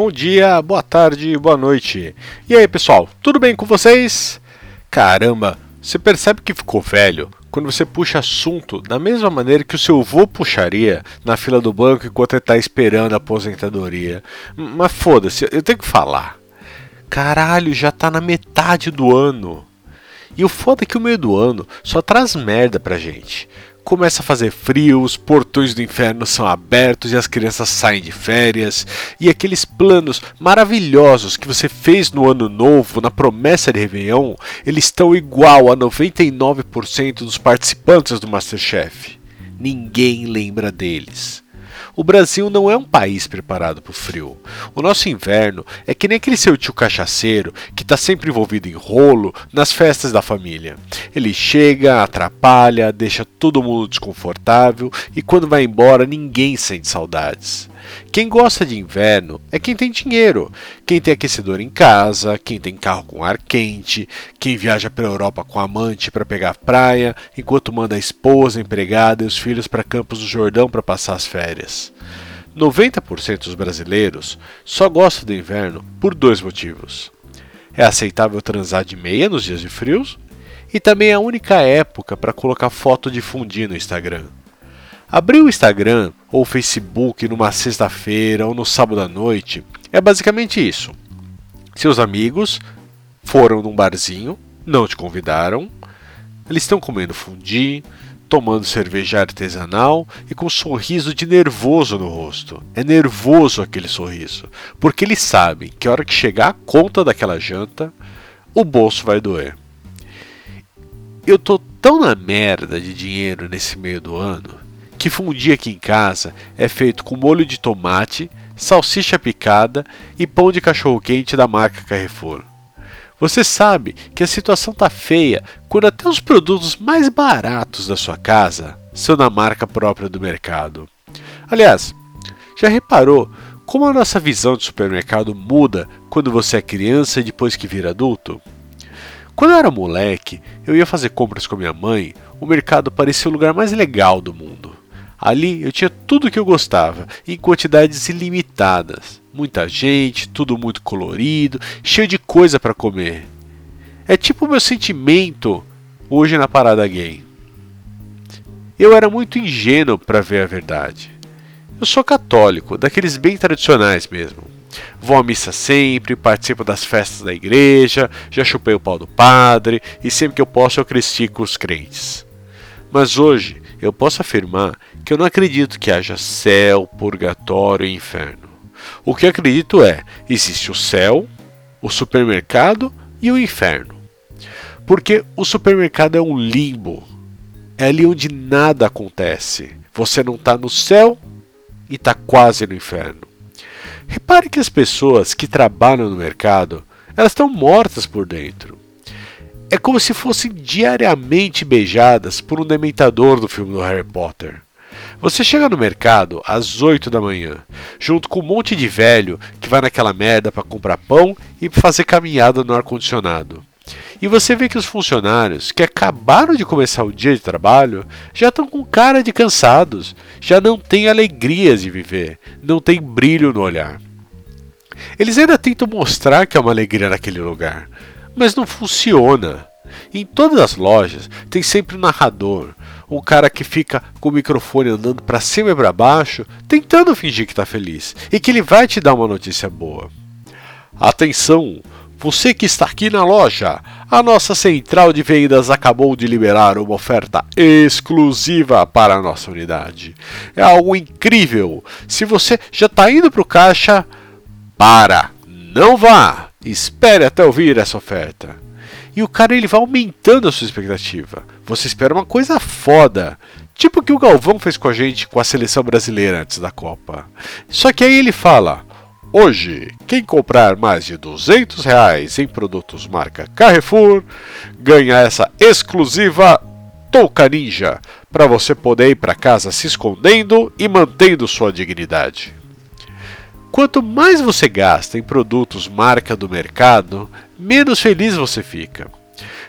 bom dia, boa tarde, boa noite. E aí, pessoal, tudo bem com vocês? Caramba, você percebe que ficou velho quando você puxa assunto da mesma maneira que o seu avô puxaria na fila do banco enquanto ele está esperando a aposentadoria. Mas foda-se, eu tenho que falar. Caralho, já tá na metade do ano. E o foda é que o meio do ano só traz merda pra gente. Começa a fazer frio, os portões do inferno são abertos e as crianças saem de férias, e aqueles planos maravilhosos que você fez no ano novo, na promessa de Réveillon, eles estão igual a 99% dos participantes do Masterchef. Ninguém lembra deles. O Brasil não é um país preparado para o frio. O nosso inverno é que nem aquele seu tio cachaceiro que está sempre envolvido em rolo nas festas da família. Ele chega, atrapalha, deixa todo mundo desconfortável e quando vai embora ninguém sente saudades. Quem gosta de inverno é quem tem dinheiro, quem tem aquecedor em casa, quem tem carro com ar quente, quem viaja pela Europa com amante para pegar praia, enquanto manda a esposa, a empregada e os filhos para Campos do Jordão para passar as férias. 90% dos brasileiros só gostam do inverno por dois motivos. É aceitável transar de meia nos dias de frios e também é a única época para colocar foto de fundir no Instagram. Abrir o Instagram ou o Facebook numa sexta-feira ou no sábado à noite é basicamente isso. Seus amigos foram num barzinho, não te convidaram, eles estão comendo fundi, tomando cerveja artesanal e com um sorriso de nervoso no rosto. É nervoso aquele sorriso, porque eles sabem que a hora que chegar a conta daquela janta, o bolso vai doer. Eu tô tão na merda de dinheiro nesse meio do ano que fundir aqui em casa é feito com molho de tomate, salsicha picada e pão de cachorro-quente da marca Carrefour. Você sabe que a situação tá feia quando até os produtos mais baratos da sua casa são da marca própria do mercado. Aliás, já reparou como a nossa visão de supermercado muda quando você é criança e depois que vira adulto? Quando eu era moleque, eu ia fazer compras com minha mãe, o mercado parecia o lugar mais legal do mundo. Ali eu tinha tudo o que eu gostava, em quantidades ilimitadas. Muita gente, tudo muito colorido, cheio de coisa para comer. É tipo o meu sentimento hoje na parada gay. Eu era muito ingênuo para ver a verdade. Eu sou católico, daqueles bem tradicionais mesmo. Vou à missa sempre, participo das festas da igreja, já chupei o pau do padre e sempre que eu posso eu cresci com os crentes. Mas hoje eu posso afirmar que eu não acredito que haja céu, purgatório e inferno. O que acredito é: existe o céu, o supermercado e o inferno. Porque o supermercado é um limbo. É ali onde nada acontece. Você não está no céu e está quase no inferno. Repare que as pessoas que trabalham no mercado, elas estão mortas por dentro. É como se fossem diariamente beijadas por um dementador do filme do Harry Potter. Você chega no mercado às 8 da manhã, junto com um monte de velho que vai naquela merda para comprar pão e fazer caminhada no ar-condicionado. E você vê que os funcionários que acabaram de começar o dia de trabalho já estão com cara de cansados, já não têm alegrias de viver, não tem brilho no olhar. Eles ainda tentam mostrar que é uma alegria naquele lugar, mas não funciona. Em todas as lojas tem sempre um narrador, um cara que fica com o microfone andando para cima e para baixo, tentando fingir que está feliz e que ele vai te dar uma notícia boa. Atenção, você que está aqui na loja, a nossa central de vendas acabou de liberar uma oferta exclusiva para a nossa unidade. É algo incrível. Se você já está indo para o caixa, para, não vá. Espere até ouvir essa oferta. E o cara ele vai aumentando a sua expectativa. Você espera uma coisa foda. Tipo o que o Galvão fez com a gente com a seleção brasileira antes da Copa. Só que aí ele fala: Hoje, quem comprar mais de 200 reais em produtos marca Carrefour ganha essa exclusiva Touca Ninja para você poder ir para casa se escondendo e mantendo sua dignidade. Quanto mais você gasta em produtos marca do mercado, menos feliz você fica.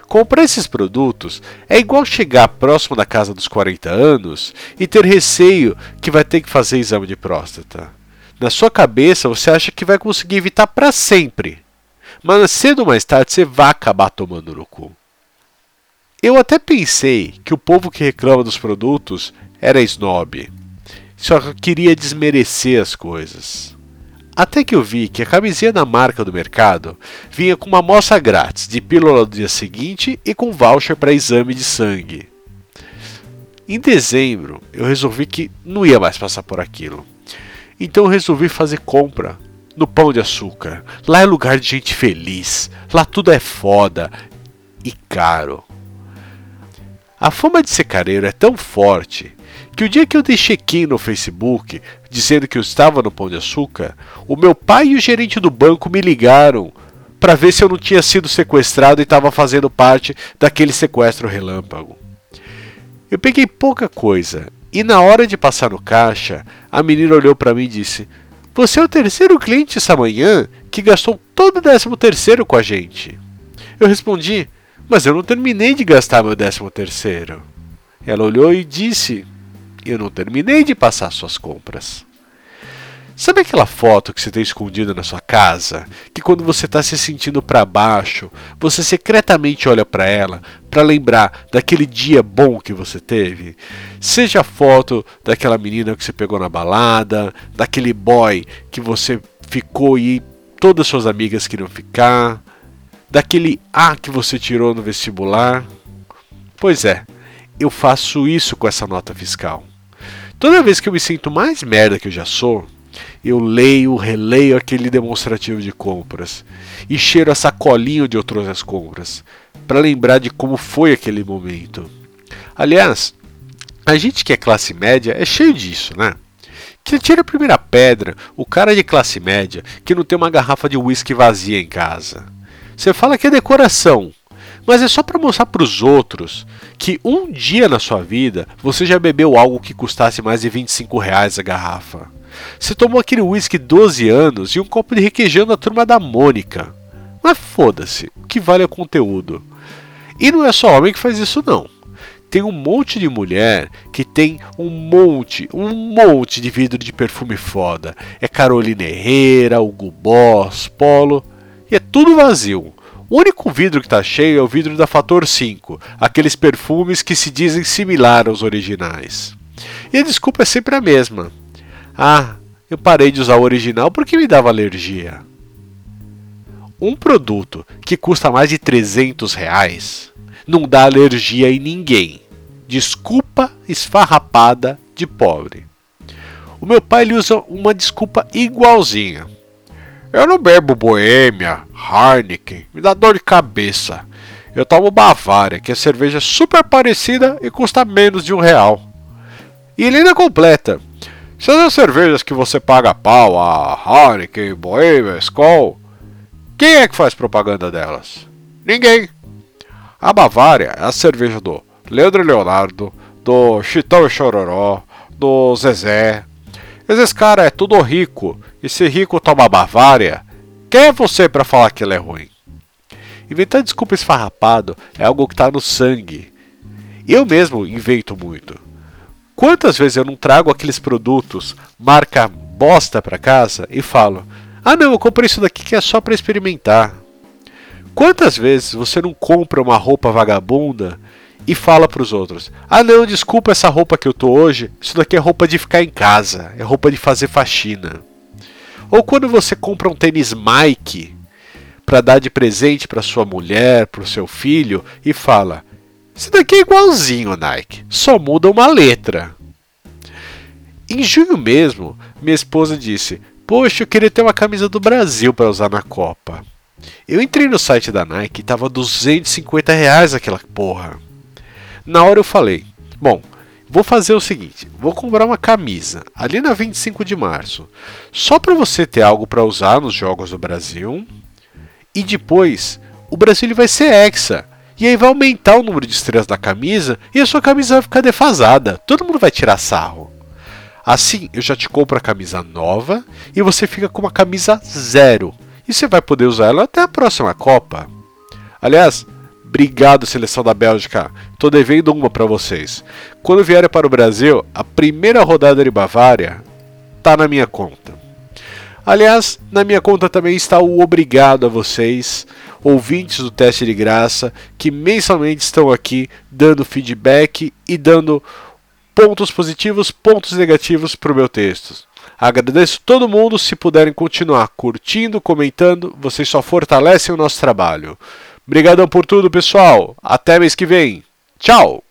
Comprar esses produtos é igual chegar próximo da casa dos 40 anos e ter receio que vai ter que fazer exame de próstata. Na sua cabeça você acha que vai conseguir evitar para sempre. Mas cedo ou mais tarde você vai acabar tomando no cu. Eu até pensei que o povo que reclama dos produtos era snob. Só queria desmerecer as coisas. Até que eu vi que a camisinha da marca do mercado vinha com uma amostra grátis de pílula do dia seguinte e com voucher para exame de sangue. Em dezembro, eu resolvi que não ia mais passar por aquilo. Então eu resolvi fazer compra no Pão de Açúcar. Lá é lugar de gente feliz. Lá tudo é foda e caro. A fama de ser careiro é tão forte que o dia que eu dei check-in no Facebook dizendo que eu estava no Pão de Açúcar, o meu pai e o gerente do banco me ligaram para ver se eu não tinha sido sequestrado e estava fazendo parte daquele sequestro relâmpago. Eu peguei pouca coisa e na hora de passar no caixa, a menina olhou para mim e disse: Você é o terceiro cliente essa manhã que gastou todo o décimo terceiro com a gente. Eu respondi: Mas eu não terminei de gastar meu décimo terceiro. Ela olhou e disse: Eu não terminei de passar suas compras. Sabe aquela foto que você tem escondida na sua casa? Que quando você está se sentindo para baixo, você secretamente olha para ela para lembrar daquele dia bom que você teve? Seja a foto daquela menina que você pegou na balada, daquele boy que você ficou e todas suas amigas queriam ficar, daquele A que você tirou no vestibular. Pois é, eu faço isso com essa nota fiscal. Toda vez que eu me sinto mais merda que eu já sou, eu leio, releio aquele demonstrativo de compras e cheiro a sacolinho de outras compras para lembrar de como foi aquele momento. Aliás, a gente que é classe média é cheio disso, né? Que tira a primeira pedra, o cara de classe média que não tem uma garrafa de uísque vazia em casa. Você fala que é decoração, mas é só para mostrar para os outros que um dia na sua vida você já bebeu algo que custasse mais de 25 reais a garrafa. Você tomou aquele uísque 12 anos e um copo de requeijão da turma da Mônica. Mas foda-se, o que vale é o conteúdo. E não é só homem que faz isso não. Tem um monte de mulher que tem um monte, um monte de vidro de perfume foda. É Carolina Herrera, Hugo Boss, Polo, e é tudo vazio. O único vidro que está cheio é o vidro da Fator 5, aqueles perfumes que se dizem similar aos originais. E a desculpa é sempre a mesma. Ah, eu parei de usar o original porque me dava alergia. Um produto que custa mais de 300 reais não dá alergia em ninguém. Desculpa esfarrapada de pobre. O meu pai ele usa uma desculpa igualzinha. Eu não bebo Boêmia, Heineken, me dá dor de cabeça. Eu tomo Bavária, que é cerveja super parecida e custa menos de um real. E ele completa. Essas cervejas que você paga pau, a Heineken, Bohemia, Skol, quem é que faz propaganda delas? Ninguém. A Bavária é a cerveja do Leandro Leonardo, do Chitão e Chororó, do Zezé. Esses caras é tudo rico, e se rico toma Bavária, quem é você para falar que ele é ruim? Inventar desculpa esfarrapado é algo que está no sangue. Eu mesmo invento muito. Quantas vezes eu não trago aqueles produtos marca bosta para casa e falo: "Ah, não, eu comprei isso daqui que é só para experimentar". Quantas vezes você não compra uma roupa vagabunda e fala para os outros: "Ah, não, desculpa essa roupa que eu tô hoje, isso daqui é roupa de ficar em casa, é roupa de fazer faxina". Ou quando você compra um tênis Mike para dar de presente para sua mulher, para o seu filho e fala: isso daqui é igualzinho, Nike, só muda uma letra. Em junho mesmo, minha esposa disse: Poxa, eu queria ter uma camisa do Brasil para usar na Copa. Eu entrei no site da Nike e tava 250 reais aquela porra. Na hora eu falei: Bom, vou fazer o seguinte: vou comprar uma camisa ali na 25 de março, só para você ter algo para usar nos Jogos do Brasil. E depois, o Brasil vai ser hexa. E aí vai aumentar o número de estrelas da camisa e a sua camisa vai ficar defasada. Todo mundo vai tirar sarro. Assim, eu já te compro a camisa nova e você fica com uma camisa zero. E você vai poder usar ela até a próxima Copa. Aliás, obrigado seleção da Bélgica. Tô devendo uma para vocês. Quando vierem para o Brasil, a primeira rodada de Bavária tá na minha conta. Aliás, na minha conta também está o obrigado a vocês, ouvintes do teste de graça, que mensalmente estão aqui dando feedback e dando pontos positivos, pontos negativos para o meu texto. Agradeço todo mundo, se puderem continuar curtindo, comentando, vocês só fortalecem o nosso trabalho. Obrigadão por tudo, pessoal. Até mês que vem. Tchau!